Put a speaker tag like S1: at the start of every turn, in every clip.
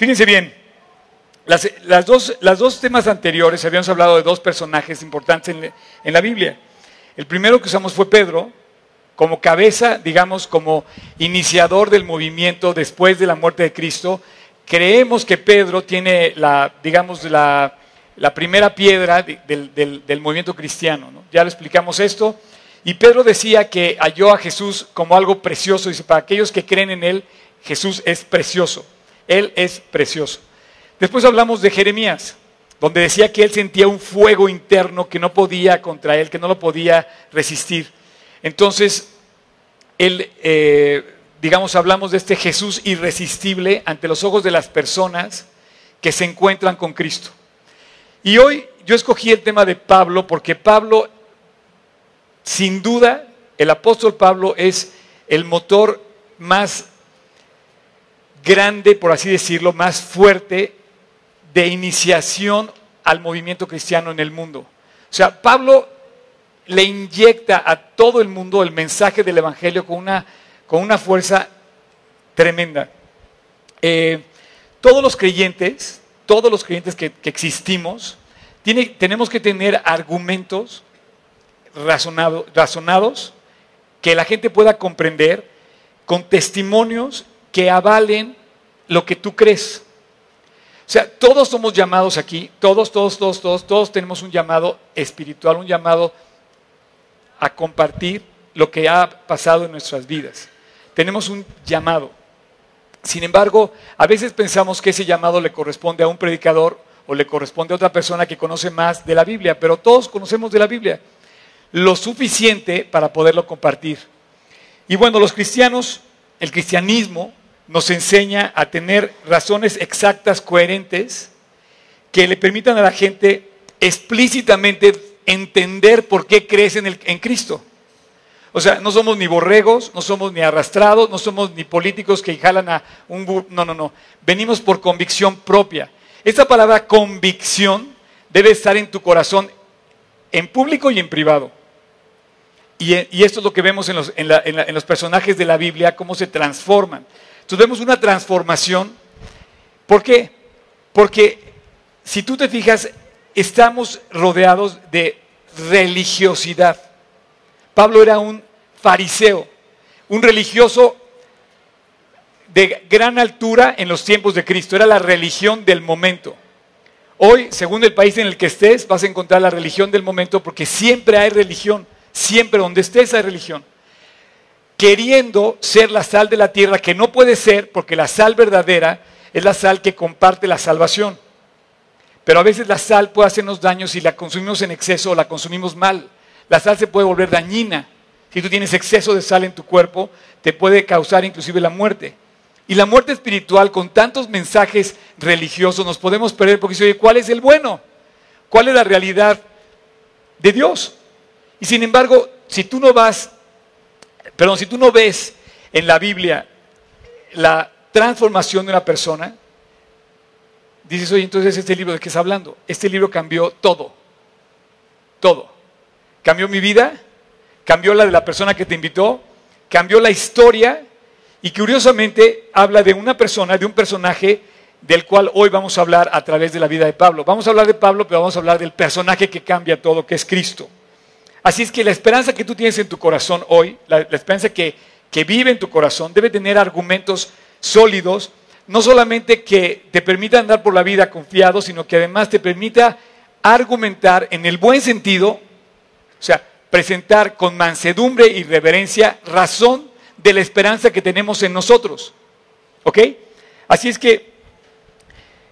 S1: Fíjense bien, las, dos, temas anteriores habíamos hablado de dos personajes importantes en, la Biblia. El primero que usamos fue Pedro, como cabeza, digamos, como iniciador del movimiento después de la muerte de Cristo. Creemos que Pedro tiene la, digamos, la, primera piedra de- del, movimiento cristiano. ¿no? Ya lo explicamos esto. Y Pedro decía que halló a Jesús como algo precioso. Dice, para aquellos que creen en Él, Jesús es precioso. Él es precioso. Después hablamos de Jeremías, donde decía que él sentía un fuego interno que no podía contra él, que no lo podía resistir. Entonces, él, eh, digamos, hablamos de este Jesús irresistible ante los ojos de las personas que se encuentran con Cristo. Y hoy yo escogí el tema de Pablo porque Pablo, sin duda, el apóstol Pablo es el motor más grande, por así decirlo, más fuerte de iniciación al movimiento cristiano en el mundo. O sea, Pablo le inyecta a todo el mundo el mensaje del Evangelio con una, con una fuerza tremenda. Eh, todos los creyentes, todos los creyentes que, que existimos, tiene- tenemos que tener argumentos razonado- razonados que la gente pueda comprender con testimonios que avalen lo que tú crees. O sea, todos somos llamados aquí, todos, todos, todos, todos, todos tenemos un llamado espiritual, un llamado a compartir lo que ha pasado en nuestras vidas. Tenemos un llamado. Sin embargo, a veces pensamos que ese llamado le corresponde a un predicador o le corresponde a otra persona que conoce más de la Biblia, pero todos conocemos de la Biblia lo suficiente para poderlo compartir. Y bueno, los cristianos, el cristianismo nos enseña a tener razones exactas, coherentes, que le permitan a la gente explícitamente entender por qué crees en, Cristo. O sea, no somos ni borregos, no somos ni arrastrados, no somos ni políticos que jalan a un... No, no, no. Venimos por convicción propia. Esta palabra convicción debe estar en tu corazón, en público y en privado. Y, esto es lo que vemos en los personajes de la Biblia, cómo se transforman. Entonces vemos una transformación. ¿Por qué? Porque si tú te fijas, estamos rodeados de religiosidad. Pablo era un fariseo, un religioso de gran altura en los tiempos de Cristo. Era la religión del momento. Hoy, según el país en el que estés, vas a encontrar la religión del momento porque siempre hay religión. Siempre donde estés hay religión. Queriendo ser la sal de la tierra, que no puede ser porque la sal verdadera es la sal que comparte la salvación. Pero a veces la sal puede hacernos daño si la consumimos en exceso o la consumimos mal. La sal se puede volver dañina. Si tú tienes exceso de sal en tu cuerpo, te puede causar inclusive la muerte. Y la muerte espiritual, con tantos mensajes religiosos, nos podemos perder porque dice, oye, ¿cuál es el bueno? ¿Cuál es la realidad de Dios? Y sin embargo, si tú no vas, perdón, si tú no ves en la Biblia la transformación de una persona, dices, oye, entonces este libro de qué está hablando? Este libro cambió todo, todo. Cambió mi vida, cambió la de la persona que te invitó, cambió la historia y curiosamente habla de una persona, de un personaje del cual hoy vamos a hablar a través de la vida de Pablo. Vamos a hablar de Pablo, pero vamos a hablar del personaje que cambia todo, que es Cristo. Así es que la esperanza que tú tienes en tu corazón hoy, la, esperanza que, que vive en tu corazón, debe tener argumentos sólidos, no solamente que te permita andar por la vida confiado, sino que además te permita argumentar en el buen sentido, o sea, presentar con mansedumbre y reverencia razón de la esperanza que tenemos en nosotros. ¿Ok? Así es que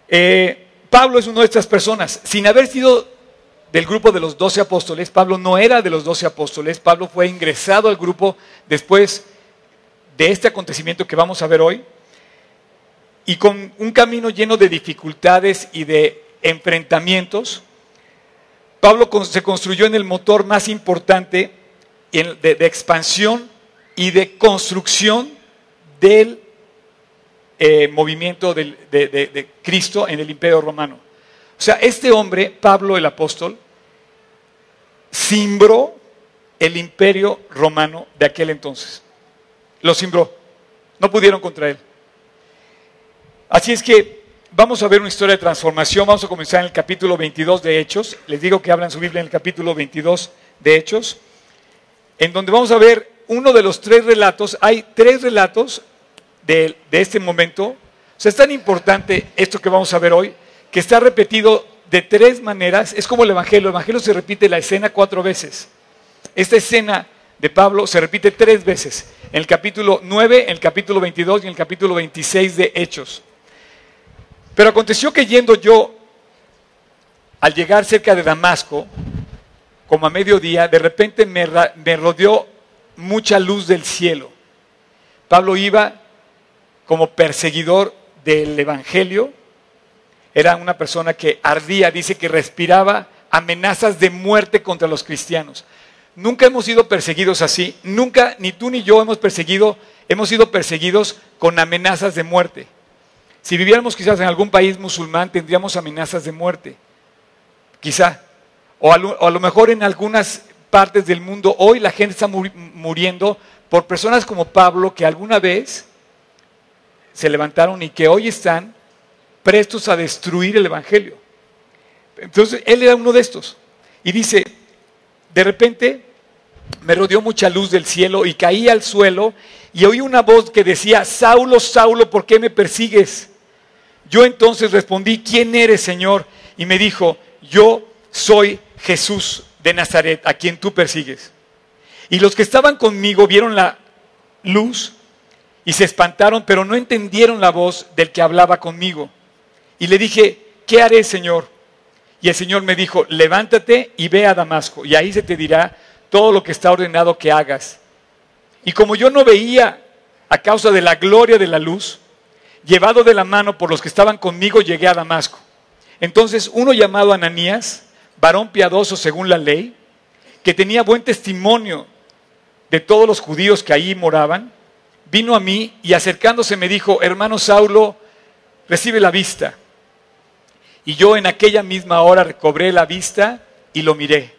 S1: eh, Pablo es una de estas personas. Sin haber sido del grupo de los doce apóstoles, Pablo no era de los doce apóstoles, Pablo fue ingresado al grupo después de este acontecimiento que vamos a ver hoy, y con un camino lleno de dificultades y de enfrentamientos, Pablo se construyó en el motor más importante de, expansión y de construcción del eh, movimiento de Cristo en el imperio romano. O sea, este hombre, Pablo el apóstol, simbró el imperio romano de aquel entonces. Lo simbró. No pudieron contra él. Así es que vamos a ver una historia de transformación. Vamos a comenzar en el capítulo 22 de Hechos. Les digo que hablan su Biblia en el capítulo 22 de Hechos, en donde vamos a ver uno de los tres relatos. Hay tres relatos de, de este momento. O sea, es tan importante esto que vamos a ver hoy, que está repetido de tres maneras. Es como el Evangelio. El Evangelio se repite la escena cuatro veces. Esta escena de Pablo se repite tres veces. En el capítulo 9, en el capítulo 22 y en el capítulo 26 de Hechos. Pero aconteció que yendo yo, al llegar cerca de Damasco, como a mediodía, de repente me, rodeó mucha luz del cielo. Pablo iba como perseguidor del Evangelio, era una persona que ardía, dice que respiraba amenazas de muerte contra los cristianos. Nunca hemos sido perseguidos así, nunca, ni tú ni yo hemos perseguido, hemos sido perseguidos con amenazas de muerte. Si viviéramos quizás en algún país musulmán tendríamos amenazas de muerte, quizá. O a lo, mejor en algunas partes del mundo hoy la gente está muriendo por personas como Pablo que alguna vez se levantaron y que hoy están prestos a destruir el Evangelio. Entonces, él era uno de estos. Y dice, de repente me rodeó mucha luz del cielo y caí al suelo y oí una voz que decía, Saulo, Saulo, ¿por qué me persigues? Yo entonces respondí, ¿quién eres, Señor? Y me dijo, yo soy Jesús de Nazaret, a quien tú persigues. Y los que estaban conmigo vieron la luz y se espantaron, pero no entendieron la voz del que hablaba conmigo. Y le dije, ¿qué haré, Señor? Y el Señor me dijo, levántate y ve a Damasco, y ahí se te dirá todo lo que está ordenado que hagas. Y como yo no veía a causa de la gloria de la luz, llevado de la mano por los que estaban conmigo, llegué a Damasco. Entonces uno llamado Ananías, varón piadoso según la ley, que tenía buen testimonio de todos los judíos que allí moraban, vino a mí y acercándose me dijo, hermano Saulo, recibe la vista. Y yo en aquella misma hora recobré la vista y lo miré.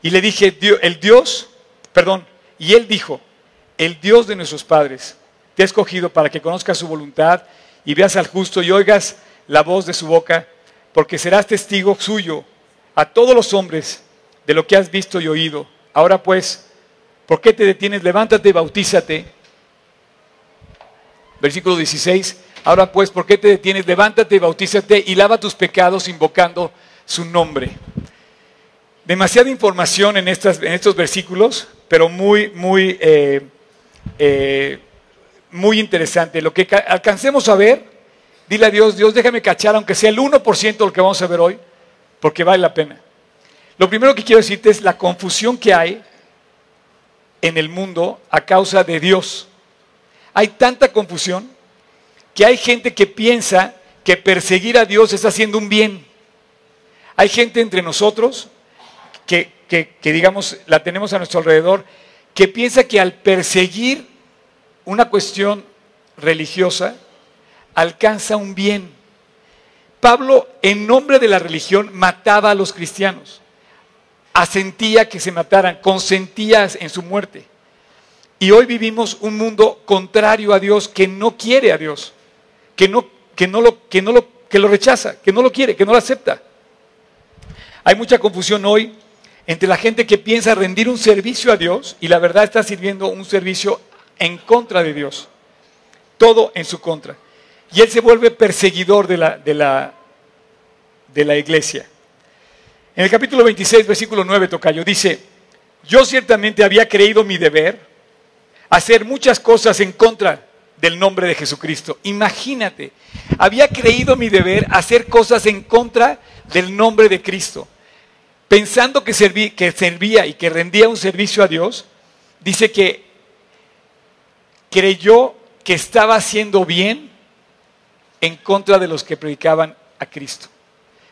S1: Y le dije, el Dios, perdón, y él dijo, el Dios de nuestros padres te ha escogido para que conozcas su voluntad y veas al justo y oigas la voz de su boca, porque serás testigo suyo a todos los hombres de lo que has visto y oído. Ahora pues, ¿por qué te detienes? Levántate y bautízate. Versículo 16. Ahora pues, ¿por qué te detienes? Levántate bautízate y lava tus pecados invocando su nombre. Demasiada información en, estos versículos, pero muy, muy eh, eh, muy interesante. Lo que alcancemos a ver, dile a Dios, Dios déjame cachar, aunque sea el 1% de lo que vamos a ver hoy, porque vale la pena. Lo primero que quiero decirte es la confusión que hay en el mundo a causa de Dios. Hay tanta confusión que hay gente que piensa que perseguir a Dios es haciendo un bien. Hay gente entre nosotros que, que digamos, la tenemos a nuestro alrededor, que piensa que al perseguir una cuestión religiosa alcanza un bien. Pablo, en nombre de la religión, mataba a los cristianos, asentía que se mataran, consentía en su muerte. Y hoy vivimos un mundo contrario a Dios, que no quiere a Dios, que no, que no, lo, que no lo, que lo rechaza, que no lo quiere, que no lo acepta. Hay mucha confusión hoy entre la gente que piensa rendir un servicio a Dios y la verdad está sirviendo un servicio en contra de Dios. Todo en su contra. Y él se vuelve perseguidor de la, de la, de la iglesia. En el capítulo 26, versículo 9, Tocayo, dice, yo ciertamente había creído mi deber hacer muchas cosas en contra del nombre de Jesucristo. Imagínate, había creído mi deber hacer cosas en contra del nombre de Cristo. Pensando que, que servía y que rendía un servicio a Dios, dice que creyó que estaba haciendo bien en contra de los que predicaban a Cristo.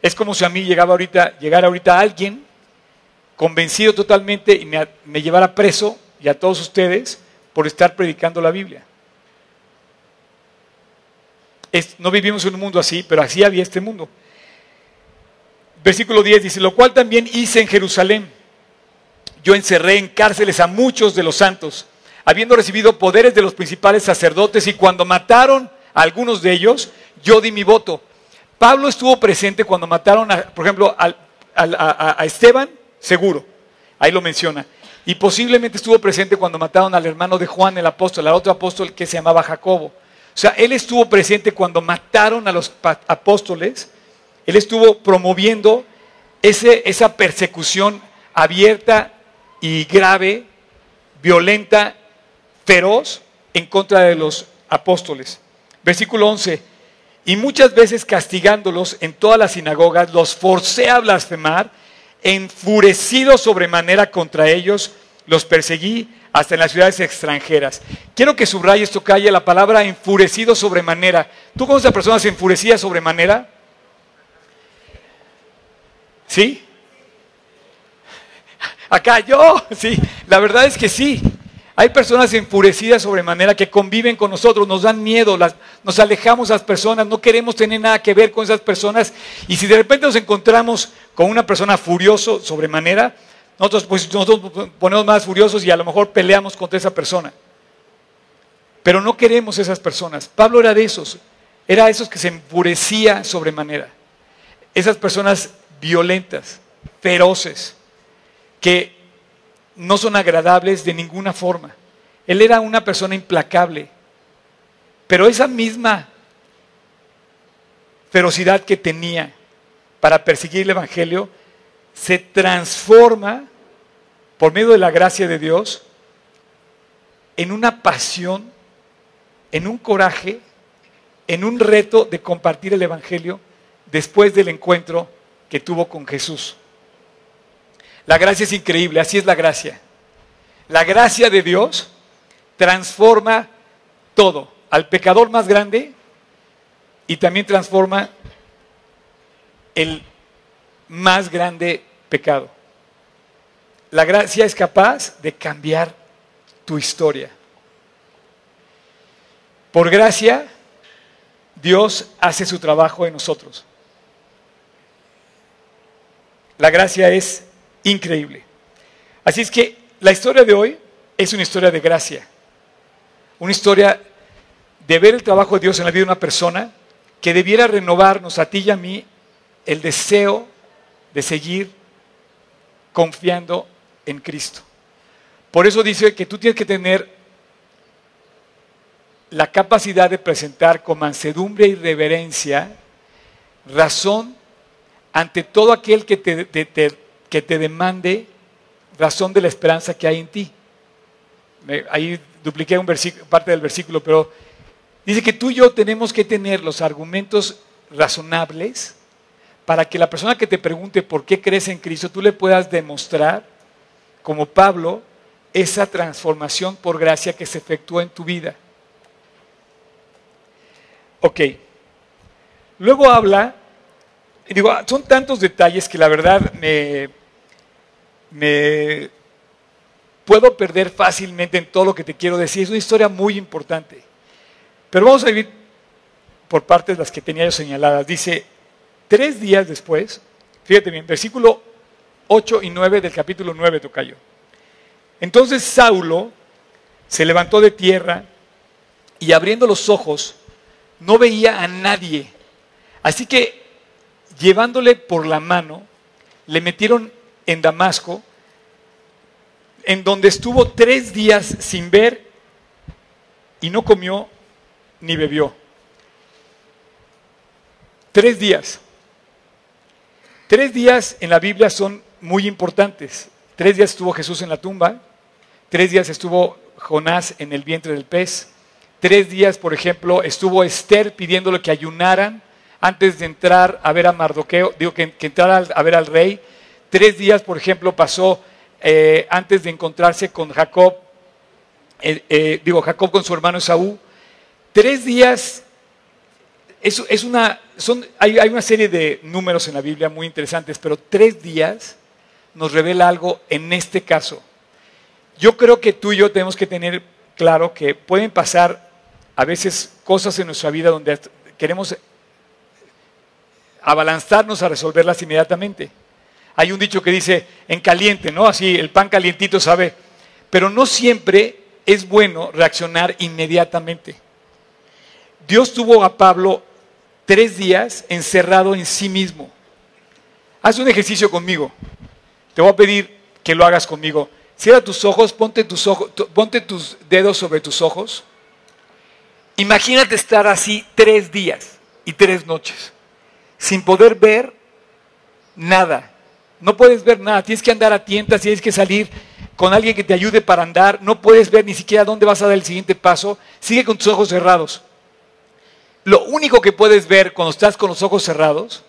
S1: Es como si a mí llegaba ahorita, llegara ahorita alguien convencido totalmente y me, llevara preso y a todos ustedes por estar predicando la Biblia. No vivimos en un mundo así, pero así había este mundo. Versículo 10 dice, lo cual también hice en Jerusalén. Yo encerré en cárceles a muchos de los santos habiendo recibido poderes de los principales sacerdotes, y cuando mataron a algunos de ellos, yo di mi voto. Pablo estuvo presente cuando mataron, a, por ejemplo, a, a Esteban, seguro, ahí lo menciona. Y posiblemente estuvo presente cuando mataron al hermano de Juan, el apóstol, al otro apóstol que se llamaba Jacobo. O sea, él estuvo presente cuando mataron a los apóstoles, él estuvo promoviendo ese, esa persecución abierta y grave, violenta, feroz en contra de los apóstoles. Versículo 11. Y muchas veces castigándolos en todas las sinagogas, los forcé a blasfemar, enfurecido sobremanera contra ellos, los perseguí hasta en las ciudades extranjeras. Quiero que subrayes, calle la palabra enfurecido sobremanera. ¿Tú conoces a personas enfurecidas sobremanera? ¿Sí? Acá yo, sí, la verdad es que sí. Hay personas enfurecidas sobremanera que conviven con nosotros, nos dan miedo, nos alejamos a las personas, no queremos tener nada que ver con esas personas. Y si de repente nos encontramos con una persona furioso sobremanera, nosotros, pues, nosotros ponemos más furiosos y a lo mejor peleamos contra esa persona. Pero no queremos esas personas. Pablo era de esos, era de esos que se enfurecía sobremanera. Esas personas violentas, feroces, que no son agradables de ninguna forma. Él era una persona implacable, pero esa misma ferocidad que tenía para perseguir el Evangelio se transforma por medio de la gracia de Dios en una pasión, en un coraje, en un reto de compartir el Evangelio después del encuentro que tuvo con Jesús. La gracia es increíble, así es la gracia. La gracia de Dios transforma todo, al pecador más grande y también transforma el más grande pecado. La gracia es capaz de cambiar tu historia. Por gracia, Dios hace su trabajo en nosotros. La gracia es increíble. Así es que la historia de hoy es una historia de gracia, una historia de ver el trabajo de Dios en la vida de una persona que debiera renovarnos a ti y a mí el deseo de seguir confiando en Cristo. Por eso dice que tú tienes que tener la capacidad de presentar con mansedumbre y reverencia razón ante todo aquel que te, que te demande razón de la esperanza que hay en ti. Ahí dupliqué un parte del versículo, pero dice que tú y yo tenemos que tener los argumentos razonables para que la persona que te pregunte por qué crees en Cristo, tú le puedas demostrar, como Pablo, esa transformación por gracia que se efectúa en tu vida. Ok. Luego habla, y digo, ah, son tantos detalles que la verdad me, me puedo perder fácilmente en todo lo que te quiero decir. Es una historia muy importante. Pero vamos a vivir por partes las que tenía yo señaladas. Dice, tres días después, fíjate bien, versículo 8 y 9 del capítulo 9, Tocayo. Entonces Saulo se levantó de tierra y abriendo los ojos no veía a nadie. Así que llevándole por la mano, le metieron en Damasco, en donde estuvo tres días sin ver y no comió ni bebió. Tres días. Tres días en la Biblia son muy importantes. Tres días estuvo Jesús en la tumba, tres días estuvo Jonás en el vientre del pez, tres días, por ejemplo, estuvo Esther pidiéndole que ayunaran antes de entrar a ver a Mardoqueo, digo que, que a ver al rey, Tres días, por ejemplo, pasó eh, antes de encontrarse con Jacob, eh, eh, digo, Jacob con su hermano Esaú. Tres días, es una, son, hay, hay una serie de números en la Biblia muy interesantes, pero tres días nos revela algo en este caso. Yo creo que tú y yo tenemos que tener claro que pueden pasar a veces cosas en nuestra vida donde queremos abalanzarnos a resolverlas inmediatamente. Hay un dicho que dice en caliente, ¿no? Así, el pan calientito sabe. Pero no siempre es bueno reaccionar inmediatamente. Dios tuvo a Pablo tres días encerrado en sí mismo. Haz un ejercicio conmigo. Te voy a pedir que lo hagas conmigo. Cierra tus ojos, ponte tus, ojos, ponte tus dedos sobre tus ojos. Imagínate estar así tres días y tres noches, sin poder ver nada. No puedes ver nada, tienes que andar a tientas, tienes que salir con alguien que te ayude para andar, no puedes ver ni siquiera dónde vas a dar el siguiente paso, sigue con tus ojos cerrados. Lo único que puedes ver cuando estás con los ojos cerrados,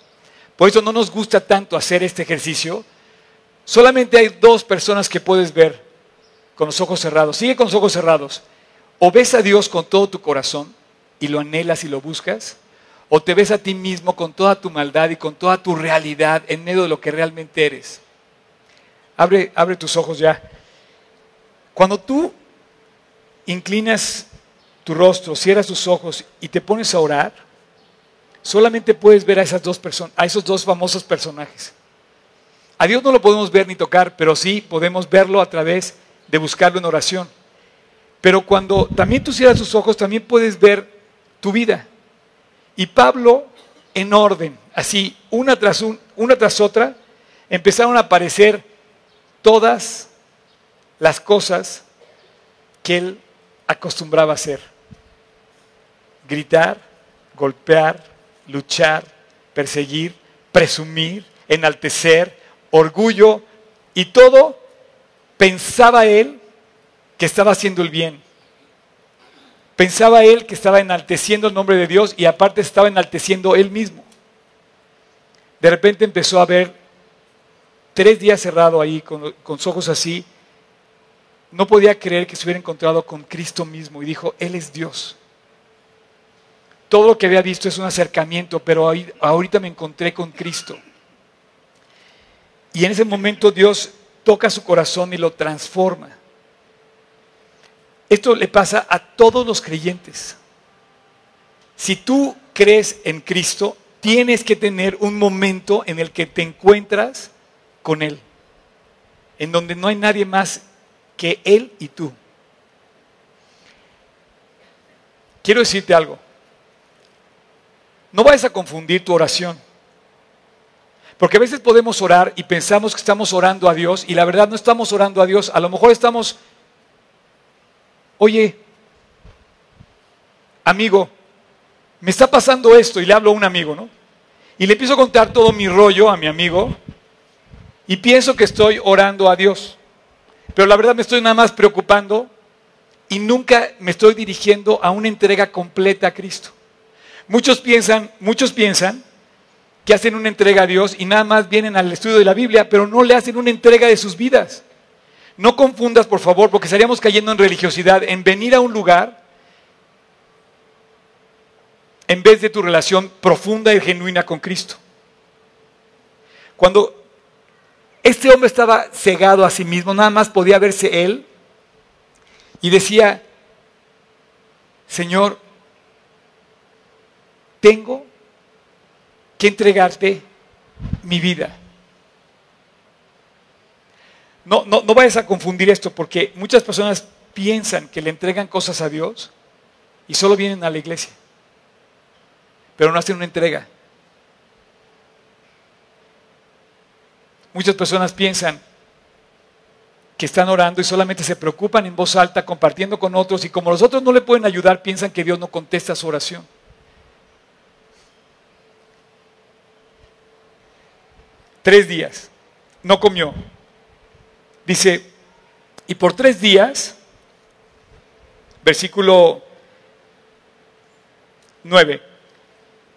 S1: por eso no nos gusta tanto hacer este ejercicio, solamente hay dos personas que puedes ver con los ojos cerrados. Sigue con los ojos cerrados. O ves a Dios con todo tu corazón y lo anhelas y lo buscas, o te ves a ti mismo con toda tu maldad y con toda tu realidad en medio de lo que realmente eres. Abre, abre tus ojos ya. Cuando tú inclinas tu rostro, cierras tus ojos y te pones a orar, solamente puedes ver a esas dos personas, a esos dos famosos personajes. A Dios no lo podemos ver ni tocar, pero sí podemos verlo a través de buscarlo en oración. Pero cuando también tú cierras tus ojos, también puedes ver tu vida. Y Pablo, en orden, así, una tras, una tras otra, empezaron a aparecer todas las cosas que él acostumbraba hacer. Gritar, golpear, luchar, perseguir, presumir, enaltecer, orgullo y todo pensaba él que estaba haciendo el bien. Pensaba él que estaba enalteciendo el nombre de Dios y aparte estaba enalteciendo él mismo. De repente empezó a ver tres días cerrado ahí con, con sus ojos así no podía creer que se hubiera encontrado con Cristo mismo y dijo, Él es Dios. Todo lo que había visto es un acercamiento, pero ahorita me encontré con Cristo. Y en ese momento Dios toca su corazón y lo transforma. Esto le pasa a todos los creyentes. Si tú crees en Cristo, tienes que tener un momento en el que te encuentras con Él, en donde no hay nadie más que Él y tú. Quiero decirte algo. No vayas a confundir tu oración. Porque a veces podemos orar y pensamos que estamos orando a Dios y la verdad no estamos orando a Dios. A lo mejor estamos, oye, amigo, me está pasando esto y le hablo a un amigo, ¿no? Y le empiezo a contar todo mi rollo a mi amigo y pienso que estoy orando a Dios. Pero la verdad me estoy nada más preocupando y nunca me estoy dirigiendo a una entrega completa a Cristo. Muchos piensan, muchos piensan que hacen una entrega a Dios y nada más vienen al estudio de la Biblia, pero no le hacen una entrega de sus vidas. No confundas, por favor, porque estaríamos cayendo en religiosidad, en venir a un lugar en vez de tu relación profunda y genuina con Cristo. Cuando este hombre estaba cegado a sí mismo, nada más podía verse él. Y decía, Señor, tengo que entregarte mi vida. No, no, no vayas a confundir esto porque muchas personas piensan que le entregan cosas a Dios y solo vienen a la iglesia, pero no hacen una entrega. Muchas personas piensan que están orando y solamente se preocupan en voz alta compartiendo con otros y como los otros no le pueden ayudar, piensan que Dios no contesta su oración. Tres días, no comió. Dice, y por tres días, versículo 9,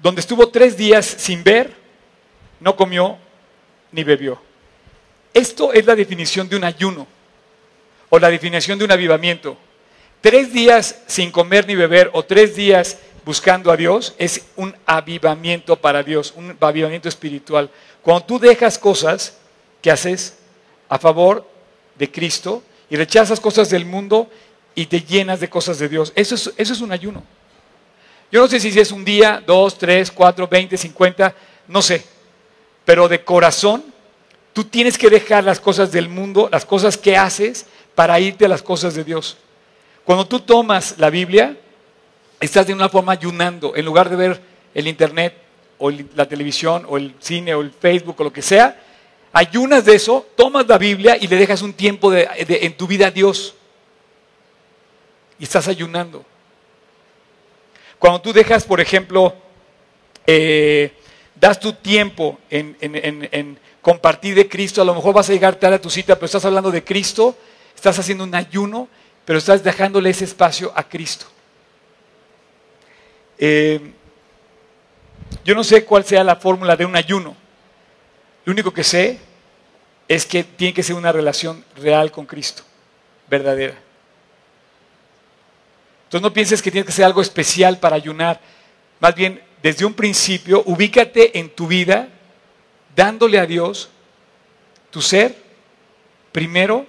S1: donde estuvo tres días sin ver, no comió ni bebió. Esto es la definición de un ayuno o la definición de un avivamiento. Tres días sin comer ni beber o tres días buscando a Dios es un avivamiento para Dios, un avivamiento espiritual. Cuando tú dejas cosas que haces a favor de Cristo y rechazas cosas del mundo y te llenas de cosas de Dios, eso es, eso es un ayuno. Yo no sé si es un día, dos, tres, cuatro, veinte, cincuenta, no sé, pero de corazón Tú tienes que dejar las cosas del mundo, las cosas que haces, para irte a las cosas de Dios. Cuando tú tomas la Biblia, estás de una forma ayunando. En lugar de ver el internet o la televisión o el cine o el Facebook o lo que sea, ayunas de eso, tomas la Biblia y le dejas un tiempo en tu vida a Dios. Y estás ayunando. Cuando tú dejas, por ejemplo, eh, das tu tiempo en, en, compartir de Cristo, a lo mejor vas a llegar tarde a tu cita, pero estás hablando de Cristo, estás haciendo un ayuno, pero estás dejándole ese espacio a Cristo. Eh, yo no sé cuál sea la fórmula de un ayuno. Lo único que sé es que tiene que ser una relación real con Cristo, verdadera. Entonces no pienses que tiene que ser algo especial para ayunar. Más bien, desde un principio, ubícate en tu vida dándole a Dios tu ser primero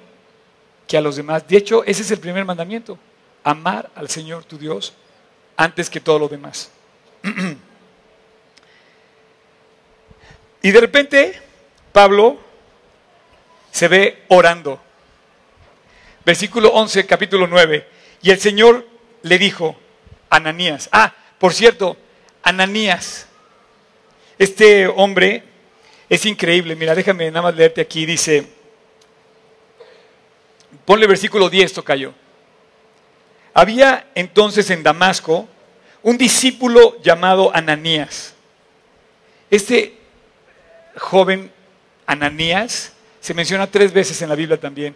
S1: que a los demás. De hecho, ese es el primer mandamiento. Amar al Señor tu Dios antes que todo lo demás. y de repente, Pablo se ve orando. Versículo 11, capítulo 9. Y el Señor le dijo, Ananías. Ah, por cierto, Ananías. Este hombre es increíble. Mira, déjame nada más leerte aquí. Dice, ponle versículo 10, tocayo. Había entonces en Damasco un discípulo llamado Ananías. Este joven Ananías se menciona tres veces en la Biblia también.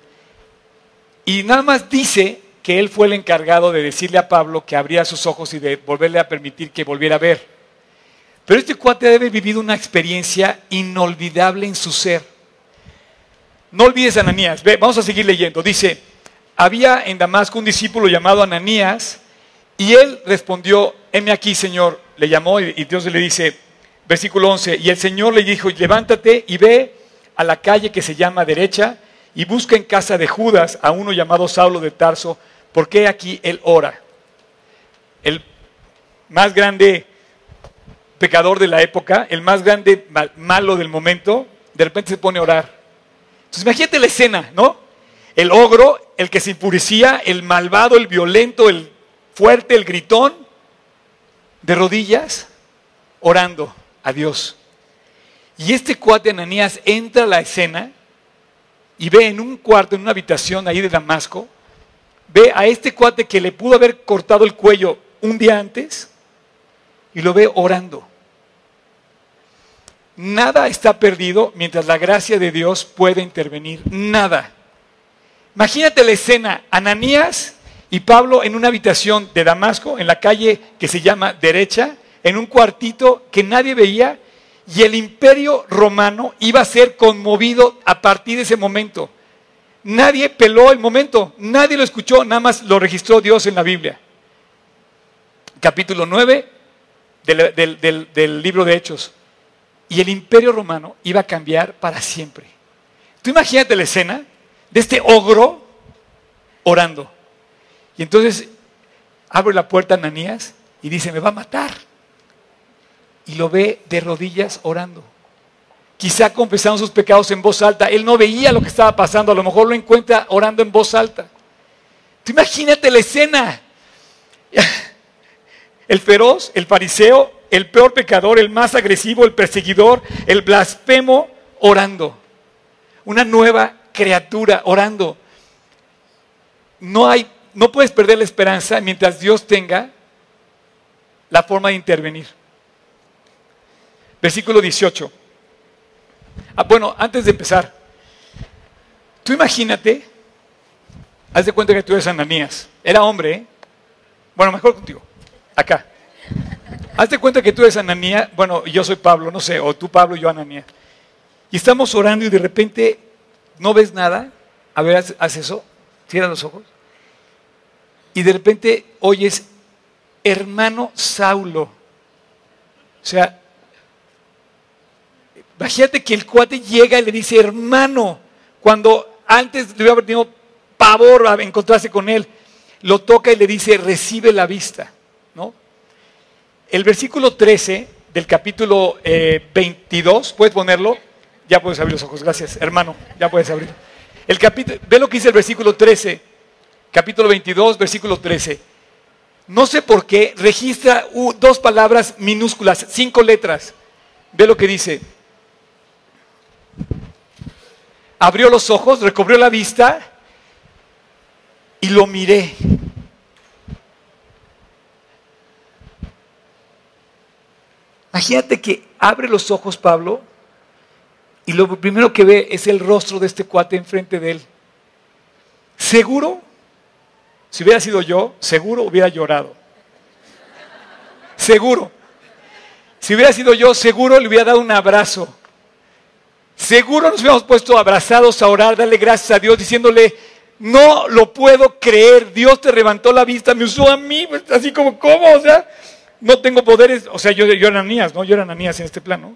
S1: Y nada más dice que él fue el encargado de decirle a Pablo que abría sus ojos y de volverle a permitir que volviera a ver. Pero este cuate debe haber vivido una experiencia inolvidable en su ser. No olvides Ananías. Ve, vamos a seguir leyendo. Dice, había en Damasco un discípulo llamado Ananías y él respondió, heme aquí, Señor. Le llamó y Dios le dice, versículo 11, y el Señor le dijo, levántate y ve a la calle que se llama derecha y busca en casa de Judas a uno llamado Saulo de Tarso, porque aquí él ora. El más grande pecador de la época, el más grande malo del momento, de repente se pone a orar. Entonces imagínate la escena, ¿no? El ogro, el que se impurecía, el malvado, el violento, el fuerte, el gritón, de rodillas, orando a Dios. Y este cuate Ananías entra a la escena y ve en un cuarto, en una habitación ahí de Damasco, ve a este cuate que le pudo haber cortado el cuello un día antes y lo ve orando. Nada está perdido mientras la gracia de Dios puede intervenir. Nada. Imagínate la escena, Ananías y Pablo en una habitación de Damasco, en la calle que se llama derecha, en un cuartito que nadie veía, y el imperio romano iba a ser conmovido a partir de ese momento. Nadie peló el momento, nadie lo escuchó, nada más lo registró Dios en la Biblia. Capítulo 9 del, libro de Hechos. Y el imperio romano iba a cambiar para siempre. Tú imagínate la escena de este ogro orando. Y entonces abre la puerta a Ananías y dice, me va a matar y lo ve de rodillas orando. Quizá confesando sus pecados en voz alta. Él no veía lo que estaba pasando, a lo mejor lo encuentra orando en voz alta. Tú imagínate la escena. El feroz, el fariseo, el peor pecador, el más agresivo, el perseguidor, el blasfemo, orando. Una nueva criatura orando. No hay, no puedes perder la esperanza mientras Dios tenga la forma de intervenir. Versículo 18. Ah, bueno, antes de empezar, tú imagínate, haz de cuenta que tú eres Ananías, era hombre, ¿eh? Bueno, mejor contigo, acá. Haz de cuenta que tú eres Ananías, bueno, yo soy Pablo, no sé, o tú Pablo, yo Ananías. Y estamos orando y de repente no ves nada. A ver, haz, eso, cierra los ojos. Y de repente oyes, hermano Saulo. O sea, Imagínate que el cuate llega y le dice, hermano, cuando antes debe haber tenido pavor a encontrarse con él, lo toca y le dice, recibe la vista. ¿no? El versículo 13 del capítulo 22, eh, ¿puedes ponerlo? Ya puedes abrir los ojos, gracias, hermano, ya puedes abrir. El capítulo, ve lo que dice el versículo 13, capítulo 22, versículo 13. no sé por qué, registra dos palabras minúsculas, cinco letras. Ve lo que dice. Abrió los ojos, recobrió la vista y lo miré. Imagínate que abre los ojos Pablo y lo primero que ve es el rostro de este cuate enfrente de él. Seguro, si hubiera sido yo, seguro hubiera llorado. Seguro. Si hubiera sido yo, seguro le hubiera dado un abrazo. Seguro nos hubiéramos puesto abrazados a orar, darle gracias a Dios, diciéndole, no lo puedo creer, Dios te levantó la vista, me usó a mí, así como, ¿cómo? O sea, no tengo poderes, o sea, yo, yo era ¿no? Yo era Ananías en este plano.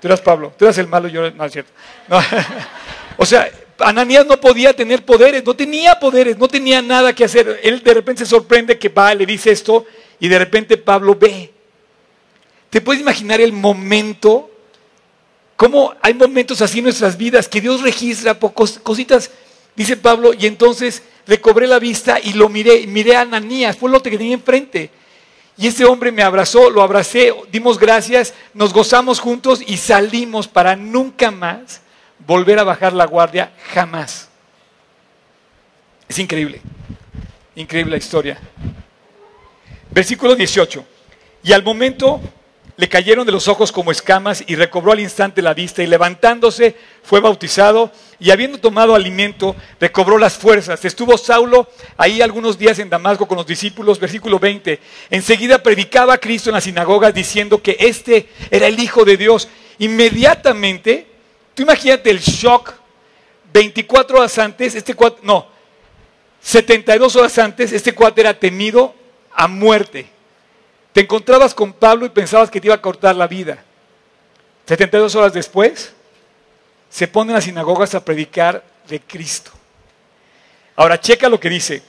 S1: Tú eras Pablo, tú eras el malo, yo no es cierto. o sea, Ananías no podía tener poderes, no tenía poderes, no tenía nada que hacer. Él de repente se sorprende que va, le dice esto, y de repente Pablo ve. ¿Te puedes imaginar el momento? ¿Cómo hay momentos así en nuestras vidas que Dios registra pocos, cositas? Dice Pablo, y entonces recobré la vista y lo miré, miré a Ananías, fue lo que tenía enfrente. Y ese hombre me abrazó, lo abracé, dimos gracias, nos gozamos juntos y salimos para nunca más volver a bajar la guardia, jamás. Es increíble, increíble la historia. Versículo 18. Y al momento le cayeron de los ojos como escamas y recobró al instante la vista y levantándose fue bautizado y habiendo tomado alimento recobró las fuerzas. Estuvo Saulo ahí algunos días en Damasco con los discípulos, versículo 20. Enseguida predicaba a Cristo en las sinagogas diciendo que este era el Hijo de Dios. Inmediatamente, tú imagínate el shock, 24 horas antes, este cuate, no, 72 horas antes, este cuate era temido a muerte. Te encontrabas con Pablo y pensabas que te iba a cortar la vida. 72 horas después, se pone en las sinagogas a predicar de Cristo. Ahora, checa lo que dice.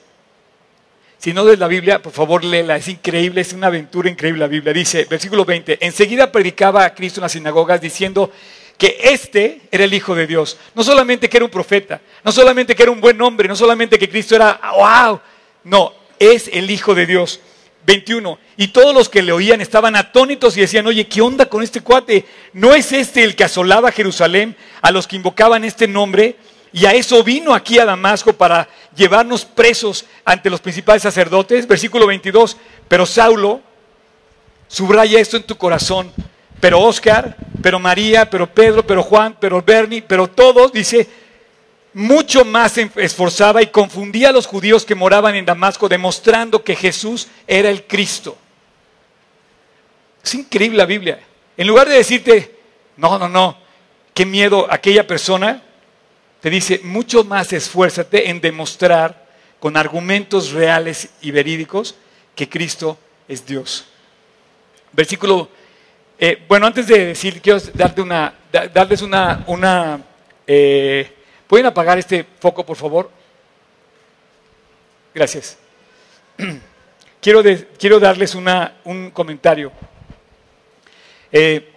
S1: Si no lees la Biblia, por favor léela. Es increíble, es una aventura increíble la Biblia. Dice, versículo 20, enseguida predicaba a Cristo en las sinagogas diciendo que este era el Hijo de Dios. No solamente que era un profeta, no solamente que era un buen hombre, no solamente que Cristo era, wow, no, es el Hijo de Dios. 21. Y todos los que le oían estaban atónitos y decían, oye, ¿qué onda con este cuate? ¿No es este el que asolaba Jerusalén a los que invocaban este nombre? Y a eso vino aquí a Damasco para llevarnos presos ante los principales sacerdotes. Versículo 22. Pero Saulo, subraya esto en tu corazón. Pero Oscar, pero María, pero Pedro, pero Juan, pero Bernie, pero todos, dice, mucho más esforzaba y confundía a los judíos que moraban en Damasco, demostrando que Jesús era el Cristo. Es increíble la Biblia. En lugar de decirte, no, no, no, qué miedo aquella persona, te dice, mucho más esfuérzate en demostrar con argumentos reales y verídicos que Cristo es Dios. Versículo, eh, bueno, antes de decir, quiero darte una, darles una, una eh, ¿Pueden apagar este foco, por favor? Gracias. Quiero, quiero darles una, un comentario. Eh,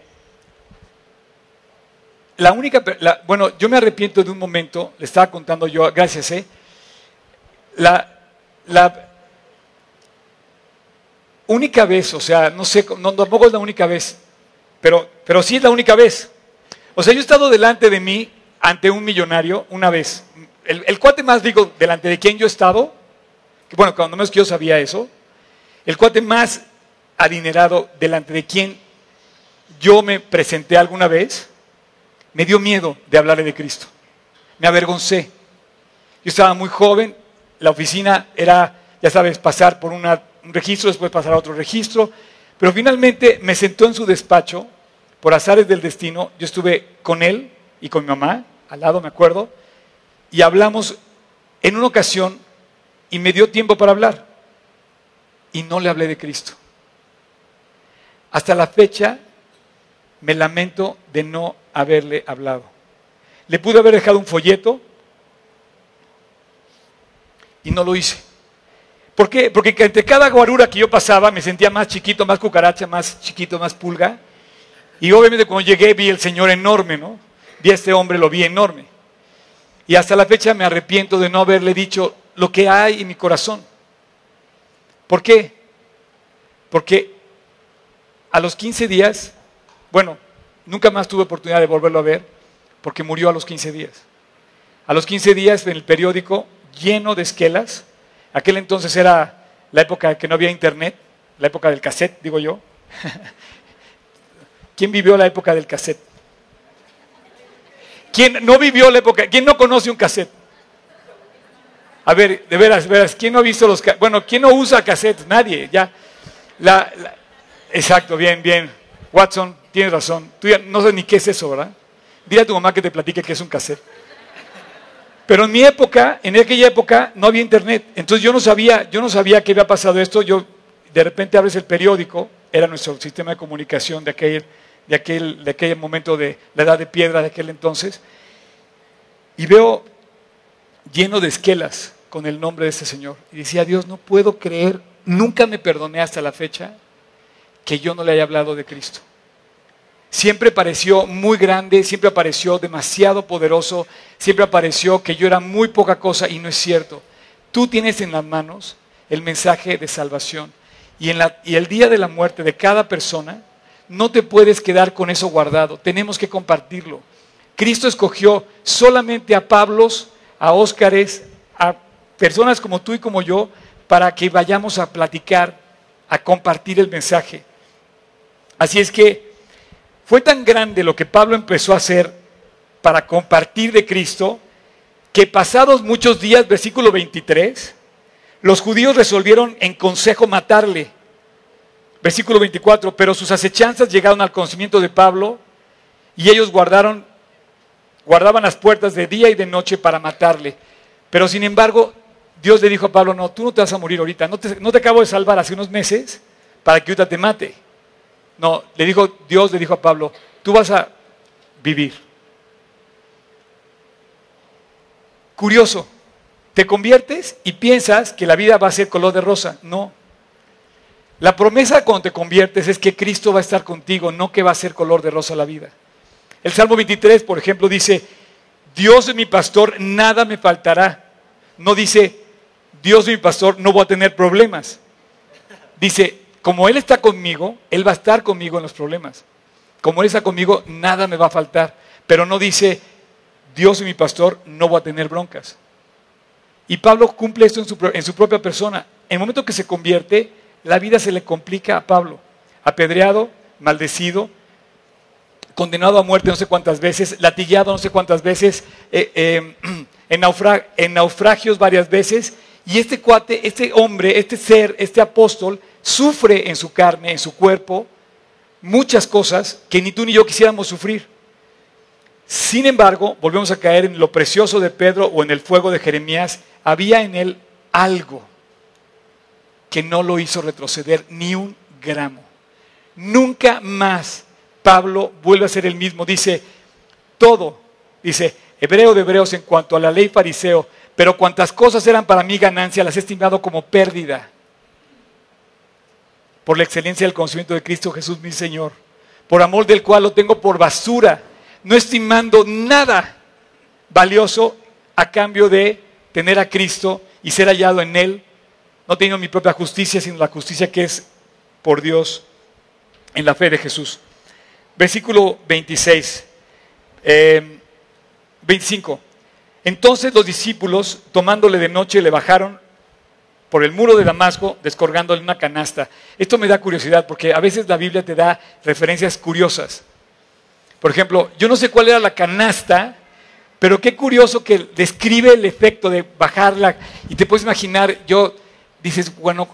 S1: la única, bueno, yo me arrepiento de un momento, le estaba contando yo, gracias, ¿eh? La, la única vez, o sea, no sé, no, tampoco es la única vez, pero, pero sí es la única vez. O sea, yo he estado delante de mí ante un millonario una vez. El, cuate más, digo, delante de quien yo he estado, bueno, cuando menos que yo sabía eso, el cuate más adinerado delante de quien yo me presenté alguna vez, me dio miedo de hablarle de Cristo. Me avergoncé. Yo estaba muy joven, la oficina era, ya sabes, pasar por un registro, después pasar a otro registro, pero finalmente me sentó en su despacho, por azares del destino, yo estuve con él y con mi mamá, al lado, me acuerdo, y hablamos en una ocasión y me dio tiempo para hablar y no le hablé de Cristo. Hasta la fecha me lamento de no haberle hablado. Le pude haber dejado un folleto y no lo hice. ¿Por qué? Porque entre cada guarura que yo pasaba me sentía más chiquito, más cucaracha, más chiquito, más pulga. Y obviamente cuando llegué vi el Señor enorme, ¿no? Vi a este hombre, lo vi enorme. Y hasta la fecha me arrepiento de no haberle dicho lo que hay en mi corazón. ¿Por qué? Porque a los 15 días, bueno, nunca más tuve oportunidad de volverlo a ver, porque murió a los 15 días. A los 15 días en el periódico, lleno de esquelas, aquel entonces era la época que no había internet, la época del cassette, digo yo. ¿Quién vivió la época del cassette? ¿Quién no vivió la época? ¿Quién no conoce un cassette? A ver, de veras, de veras, ¿quién no ha visto los Bueno, ¿quién no usa cassettes? Nadie, ya. exacto, bien, bien. Watson, tienes razón. Tú ya no sabes ni qué es eso, ¿verdad? Dile a tu mamá que te platique qué es un cassette. Pero en mi época, en aquella época, no había internet. Entonces yo no sabía, yo no sabía que había pasado esto. Yo, de repente abres el periódico, era nuestro sistema de comunicación de aquel, de aquel, de aquel momento de la edad de piedra de aquel entonces, y veo lleno de esquelas con el nombre de ese Señor. Y decía, Dios, no puedo creer, nunca me perdoné hasta la fecha que yo no le haya hablado de Cristo. Siempre pareció muy grande, siempre pareció demasiado poderoso, siempre pareció que yo era muy poca cosa y no es cierto. Tú tienes en las manos el mensaje de salvación y, en la, y el día de la muerte de cada persona, no te puedes quedar con eso guardado, tenemos que compartirlo. Cristo escogió solamente a Pablos, a Óscares, a personas como tú y como yo, para que vayamos a platicar, a compartir el mensaje. Así es que fue tan grande lo que Pablo empezó a hacer para compartir de Cristo, que pasados muchos días, versículo 23, los judíos resolvieron en consejo matarle. Versículo 24, pero sus acechanzas llegaron al conocimiento de Pablo y ellos guardaron Guardaban las puertas de día y de noche para matarle. Pero sin embargo, Dios le dijo a Pablo, no, tú no te vas a morir ahorita, no te, no te acabo de salvar hace unos meses para que ahorita te mate. No, le dijo, Dios le dijo a Pablo, tú vas a vivir. Curioso, te conviertes y piensas que la vida va a ser color de rosa. No. La promesa cuando te conviertes es que Cristo va a estar contigo, no que va a ser color de rosa la vida. El Salmo 23, por ejemplo, dice, Dios es mi pastor, nada me faltará. No dice, Dios es mi pastor, no voy a tener problemas. Dice, como Él está conmigo, Él va a estar conmigo en los problemas. Como Él está conmigo, nada me va a faltar. Pero no dice, Dios es mi pastor, no voy a tener broncas. Y Pablo cumple esto en su, propia persona. En el momento que se convierte, la vida se le complica a Pablo. Apedreado, maldecido, condenado a muerte no sé cuántas veces, latillado no sé cuántas veces, eh, eh, en, naufragios varias veces. Y este cuate, este hombre, este ser, este apóstol, sufre en su carne, en su cuerpo, muchas cosas que ni tú ni yo quisiéramos sufrir. Sin embargo, volvemos a caer en lo precioso de Pedro o en el fuego de Jeremías, había en él algo que no lo hizo retroceder ni un gramo. Nunca más Pablo vuelve a ser el mismo. Dice, todo, dice, hebreo de hebreos en cuanto a la ley fariseo, pero cuantas cosas eran para mí ganancia, las he estimado como pérdida. Por la excelencia del conocimiento de Cristo Jesús mi Señor, por amor del cual lo tengo por basura, no estimando nada valioso a cambio de tener a Cristo y ser hallado en Él, no teniendo mi propia justicia, sino la justicia que es por Dios en la fe de Jesús. Versículo 26, 25. Eh, Entonces los discípulos, tomándole de noche, le bajaron por el muro de Damasco, descolgándole una canasta. Esto me da curiosidad porque a veces la Biblia te da referencias curiosas. Por ejemplo, yo no sé cuál era la canasta, pero qué curioso que describe el efecto de bajarla. Y te puedes imaginar, yo dices, bueno,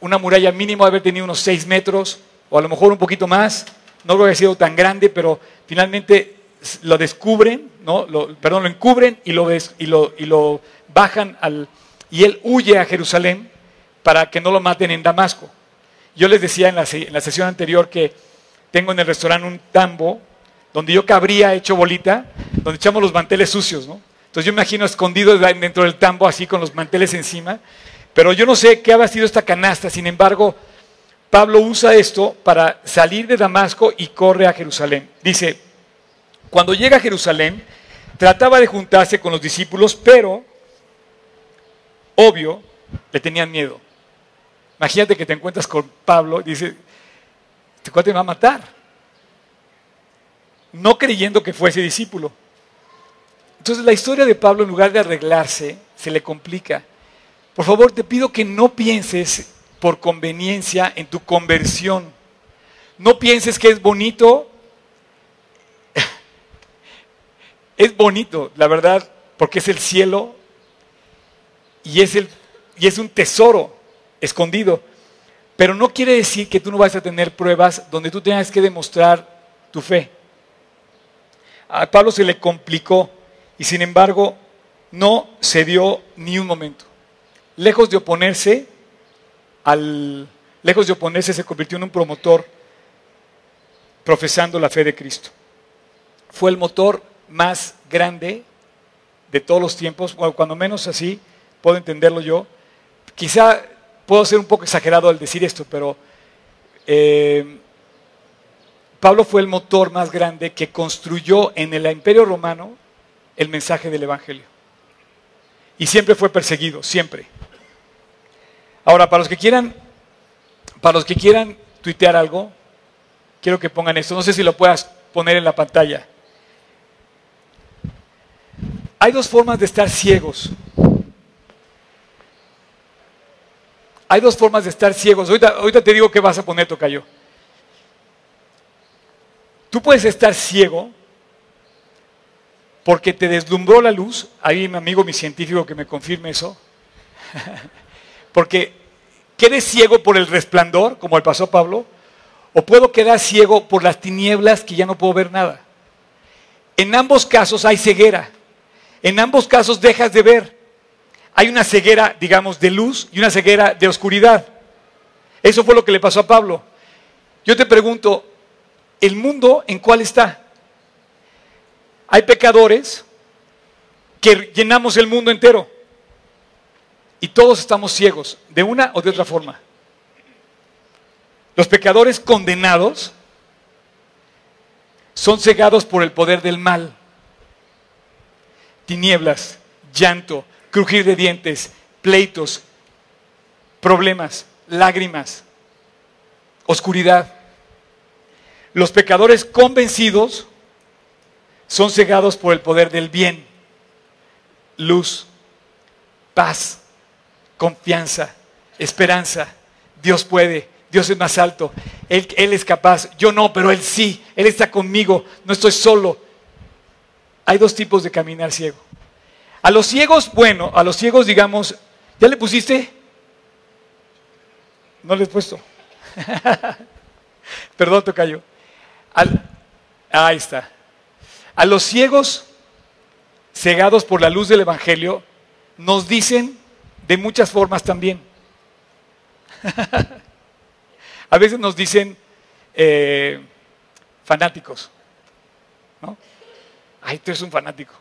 S1: una muralla mínimo de haber tenido unos 6 metros, o a lo mejor un poquito más no lo había sido tan grande, pero finalmente lo descubren, ¿no? Perdón, lo encubren y lo, y, lo, y lo bajan al... Y él huye a Jerusalén para que no lo maten en Damasco. Yo les decía en la, en la sesión anterior que tengo en el restaurante un tambo donde yo cabría hecho bolita, donde echamos los manteles sucios, ¿no? Entonces yo me imagino escondido dentro del tambo así con los manteles encima, pero yo no sé qué había sido esta canasta, sin embargo, Pablo usa esto para salir de Damasco y corre a Jerusalén. Dice, cuando llega a Jerusalén, trataba de juntarse con los discípulos, pero, obvio, le tenían miedo. Imagínate que te encuentras con Pablo y dice, este cuate va a matar. No creyendo que fuese discípulo. Entonces la historia de Pablo, en lugar de arreglarse, se le complica. Por favor, te pido que no pienses por conveniencia en tu conversión. No pienses que es bonito. es bonito, la verdad, porque es el cielo y es, un tesoro escondido. Pero no quiere decir que tú no vas a tener pruebas donde tú tengas que demostrar tu fe. A Pablo se le complicó y sin embargo no cedió ni un momento. Lejos de oponerse al lejos de oponerse se convirtió en un promotor profesando la fe de Cristo. Fue el motor más grande de todos los tiempos, cuando menos así puedo entenderlo yo. Quizá puedo ser un poco exagerado al decir esto, pero eh, Pablo fue el motor más grande que construyó en el imperio romano el mensaje del Evangelio. Y siempre fue perseguido, siempre. Ahora, para los que quieran, para los que quieran tuitear algo, quiero que pongan esto. No sé si lo puedas poner en la pantalla. Hay dos formas de estar ciegos. Hay dos formas de estar ciegos. Ahorita, te digo qué vas a poner, Tocayo. Tú puedes estar ciego porque te deslumbró la luz. Hay mi amigo, mi científico, que me confirme eso. porque quedes ciego por el resplandor, como el pasó Pablo, o puedo quedar ciego por las tinieblas que ya no puedo ver nada. En ambos casos hay ceguera. En ambos casos dejas de ver hay una ceguera, digamos, de luz y una ceguera de oscuridad. Eso fue lo que le pasó a Pablo. Yo te pregunto, ¿el mundo en cuál está? Hay pecadores que llenamos el mundo entero y todos estamos ciegos, de una o de otra forma. Los pecadores condenados son cegados por el poder del mal, tinieblas, llanto, crujir de dientes, pleitos, problemas, lágrimas, oscuridad. Los pecadores convencidos son cegados por el poder del bien, luz, paz, confianza, esperanza. Dios puede, Dios es más alto, él, es capaz, yo no, pero Él sí, Él está conmigo, no estoy solo. Hay dos tipos de caminar ciego. A los ciegos, bueno, a los ciegos digamos, ¿ya le pusiste? No le he puesto. Perdón, tocayo. Al, ahí está. A los ciegos cegados por la luz del Evangelio nos dicen de muchas formas también. a veces nos dicen eh, fanáticos. ¿no? Ay, tú eres un fanático.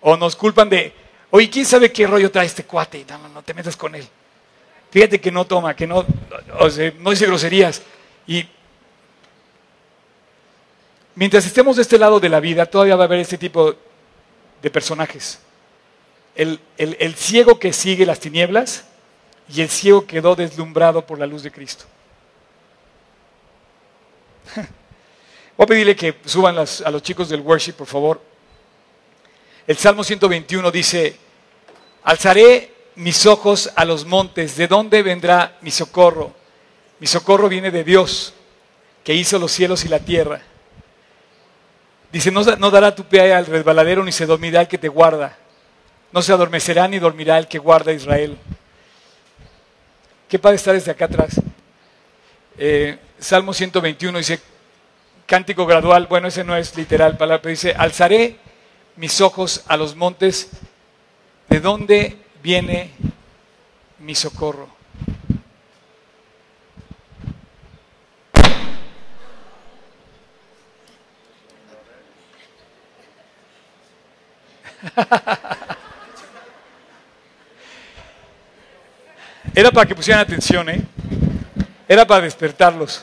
S1: O nos culpan de, oye, ¿quién sabe qué rollo trae este cuate? No, no te metas con él. Fíjate que no toma, que no, no dice groserías. Y mientras estemos de este lado de la vida, todavía va a haber este tipo de personajes. El, ciego que sigue las tinieblas y el ciego quedó deslumbrado por la luz de Cristo. Voy a pedirle que suban a los chicos del worship, por favor. El Salmo 121 dice, alzaré mis ojos a los montes, ¿de dónde vendrá mi socorro? Mi socorro viene de Dios, que hizo los cielos y la tierra. Dice, no, dará tu pie al resbaladero, ni se dormirá el que te guarda. No se adormecerá ni dormirá el que guarda a Israel. Qué padre estar desde acá atrás. Eh, Salmo 121 dice, cántico gradual, bueno, ese no es literal palabra, pero dice, alzaré mis ojos a los montes, ¿de dónde viene mi socorro? Era para que pusieran atención, ¿eh? Era para despertarlos.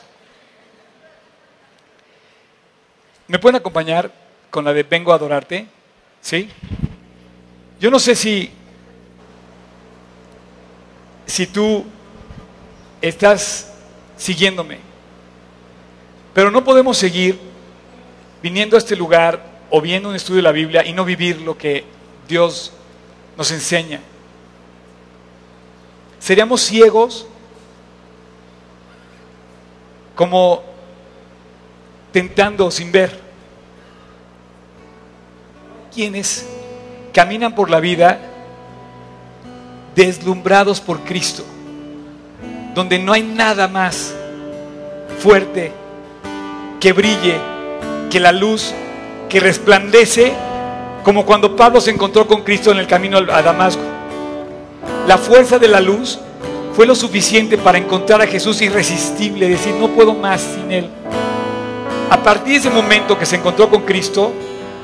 S1: ¿Me pueden acompañar con la de Vengo a adorarte? ¿Sí? Yo no sé si, si tú estás siguiéndome. Pero no podemos seguir viniendo a este lugar o viendo un estudio de la Biblia y no vivir lo que Dios nos enseña. Seríamos ciegos como tentando sin ver. Quienes caminan por la vida deslumbrados por Cristo, donde no hay nada más fuerte que brille, que la luz que resplandece, como cuando Pablo se encontró con Cristo en el camino a Damasco. La fuerza de la luz fue lo suficiente para encontrar a Jesús irresistible, decir, no puedo más sin Él. A partir de ese momento que se encontró con Cristo,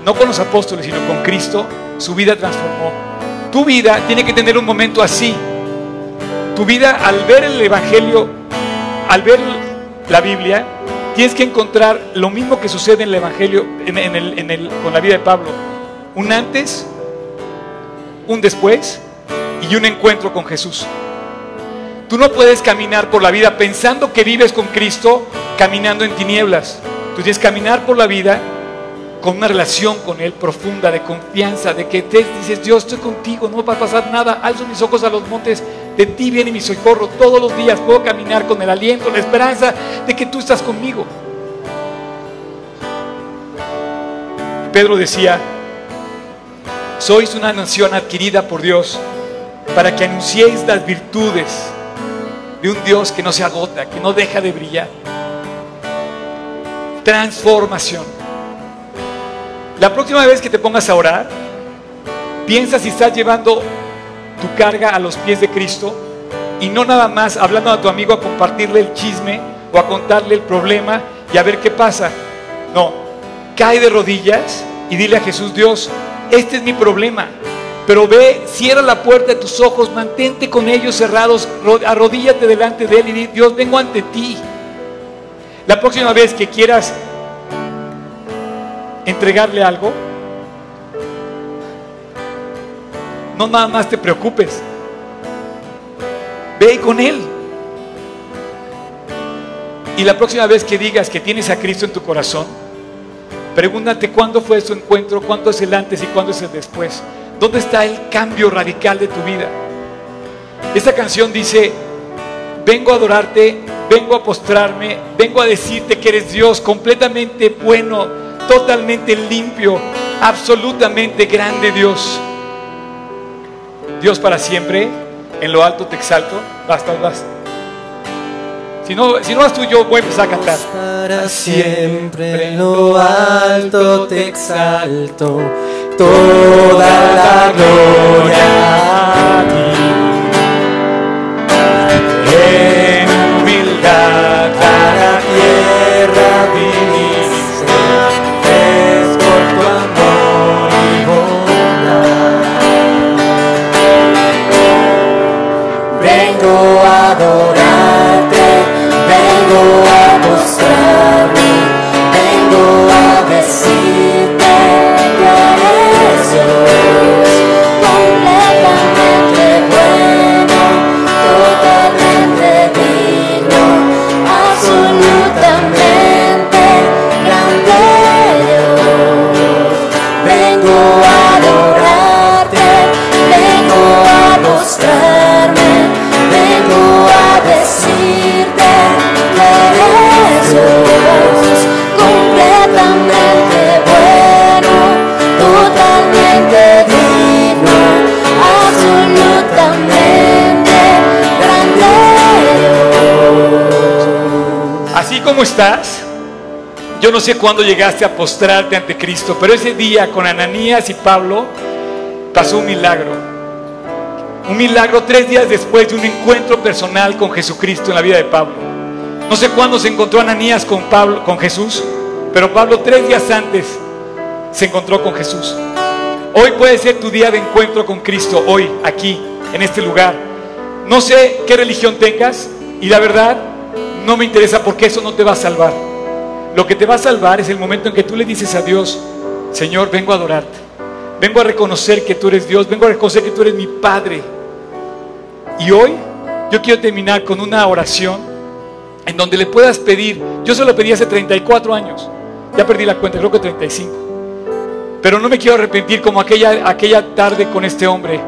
S1: no con los apóstoles, sino con Cristo, su vida transformó. Tu vida tiene que tener un momento así. Tu vida al ver el Evangelio, al ver la Biblia, tienes que encontrar lo mismo que sucede en el Evangelio, en, el, con la vida de Pablo. Un antes, un después y un encuentro con Jesús. Tú no puedes caminar por la vida pensando que vives con Cristo caminando en tinieblas. Tú tienes que caminar por la vida con una relación con Él profunda, de confianza, de que te dices, Dios, estoy contigo, no va a pasar nada, alzo mis ojos a los montes, de ti viene mi socorro todos los días, puedo caminar con el aliento, la esperanza de que tú estás conmigo. Pedro decía, sois una nación adquirida por Dios para que anunciéis las virtudes de un Dios que no se agota, que no deja de brillar. Transformación. La próxima vez que te pongas a orar, piensa si estás llevando tu carga a los pies de Cristo y no nada más hablando a tu amigo a compartirle el chisme o a contarle el problema y a ver qué pasa. No, cae de rodillas y dile a Jesús, Dios, este es mi problema. Pero ve, cierra la puerta de tus ojos, mantente con ellos cerrados, arrodíllate delante de Él y di, Dios, vengo ante ti. La próxima vez que quieras entregarle algo, no nada más te preocupes. Ve con Él. Y la próxima vez que digas que tienes a Cristo en tu corazón, pregúntate cuándo fue su encuentro, cuándo es el antes y cuándo es el después. ¿Dónde está el cambio radical de tu vida? Esta canción dice, vengo a adorarte, vengo a postrarme, vengo a decirte que eres Dios completamente bueno, totalmente limpio, absolutamente grande Dios. Dios para siempre, en lo alto te exalto, basta, basta. Si no, si no vas tú, yo voy a empezar a cantar.
S2: Para siempre en lo alto te exalto toda la gloria a ti. En humildad a la tierra viniste, es por tu amor y bondad. Vengo a adorarte,
S1: Como estás, yo no sé cuándo llegaste a postrarte ante Cristo, pero ese día con Ananías y Pablo pasó un milagro. Un milagro tres días después de un encuentro personal con Jesucristo en la vida de Pablo. No sé cuándo se encontró Ananías con Pablo, con Jesús, pero Pablo tres días antes se encontró con Jesús. Hoy puede ser tu día de encuentro con Cristo, hoy, aquí, en este lugar. No sé qué religión tengas y la verdad no me interesa porque eso no te va a salvar. Lo que te va a salvar es el momento en que tú le dices a Dios, Señor, vengo a adorarte. Vengo a reconocer que tú eres Dios, vengo a reconocer que tú eres mi Padre. Y hoy yo quiero terminar con una oración en donde le puedas pedir, yo se lo pedí hace 34 años, ya perdí la cuenta, creo que 35, pero no me quiero arrepentir como aquella, aquella tarde con este hombre.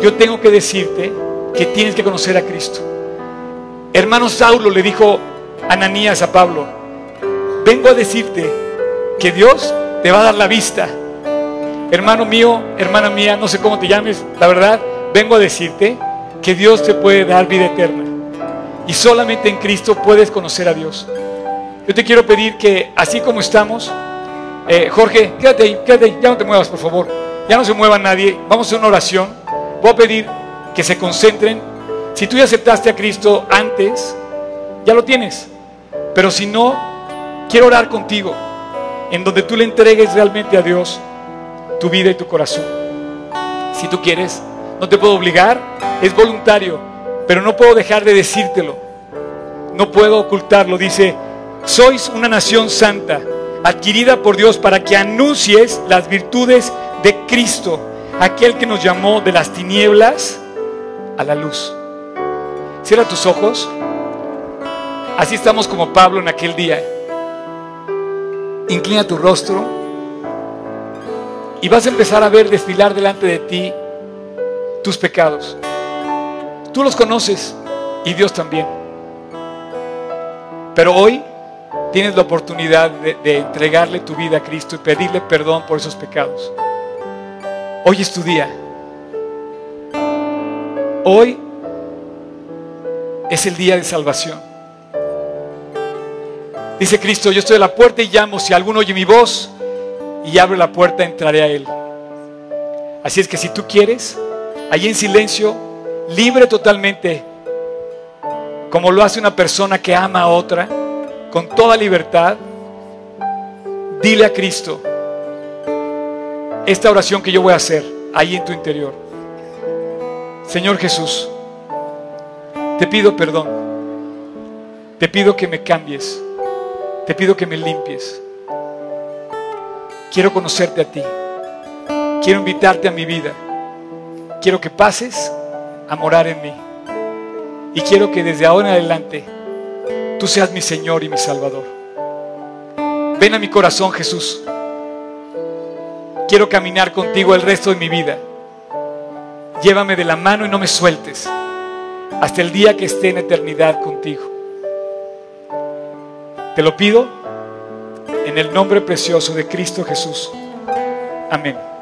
S1: Yo tengo que decirte que tienes que conocer a Cristo. Hermano Saulo le dijo Ananías a Pablo, vengo a decirte que Dios te va a dar la vista. Hermano mío, hermana mía, no sé cómo te llames, la verdad, vengo a decirte que Dios te puede dar vida eterna. Y solamente en Cristo puedes conocer a Dios. Yo te quiero pedir que así como estamos, eh, Jorge, quédate ahí, quédate ahí, ya no te muevas, por favor. Ya no se mueva nadie. Vamos a una oración. Voy a pedir que se concentren. Si tú ya aceptaste a Cristo antes, ya lo tienes. Pero si no, quiero orar contigo, en donde tú le entregues realmente a Dios tu vida y tu corazón. Si tú quieres, no te puedo obligar, es voluntario, pero no puedo dejar de decírtelo. No puedo ocultarlo. Dice, sois una nación santa, adquirida por Dios para que anuncies las virtudes de Cristo, aquel que nos llamó de las tinieblas a la luz. Cierra tus ojos. Así estamos como Pablo en aquel día. Inclina tu rostro y vas a empezar a ver desfilar delante de ti tus pecados. Tú los conoces y Dios también. Pero hoy tienes la oportunidad de, entregarle tu vida a Cristo y pedirle perdón por esos pecados. Hoy es tu día. Hoy es el día de salvación. Dice Cristo, yo estoy a la puerta y llamo, si alguno oye mi voz y abre la puerta, entraré a él. Así es que si tú quieres, allí en silencio, libre totalmente, como lo hace una persona que ama a otra, con toda libertad, dile a Cristo esta oración que yo voy a hacer ahí en tu interior. Señor Jesús, te pido perdón, te pido que me cambies, te pido que me limpies. Quiero conocerte a ti, quiero invitarte a mi vida, quiero que pases a morar en mí. Y quiero que desde ahora en adelante tú seas mi Señor y mi Salvador. Ven a mi corazón, Jesús. Quiero caminar contigo el resto de mi vida. Llévame de la mano y no me sueltes hasta el día que esté en eternidad contigo. Te lo pido en el nombre precioso de Cristo Jesús. Amén.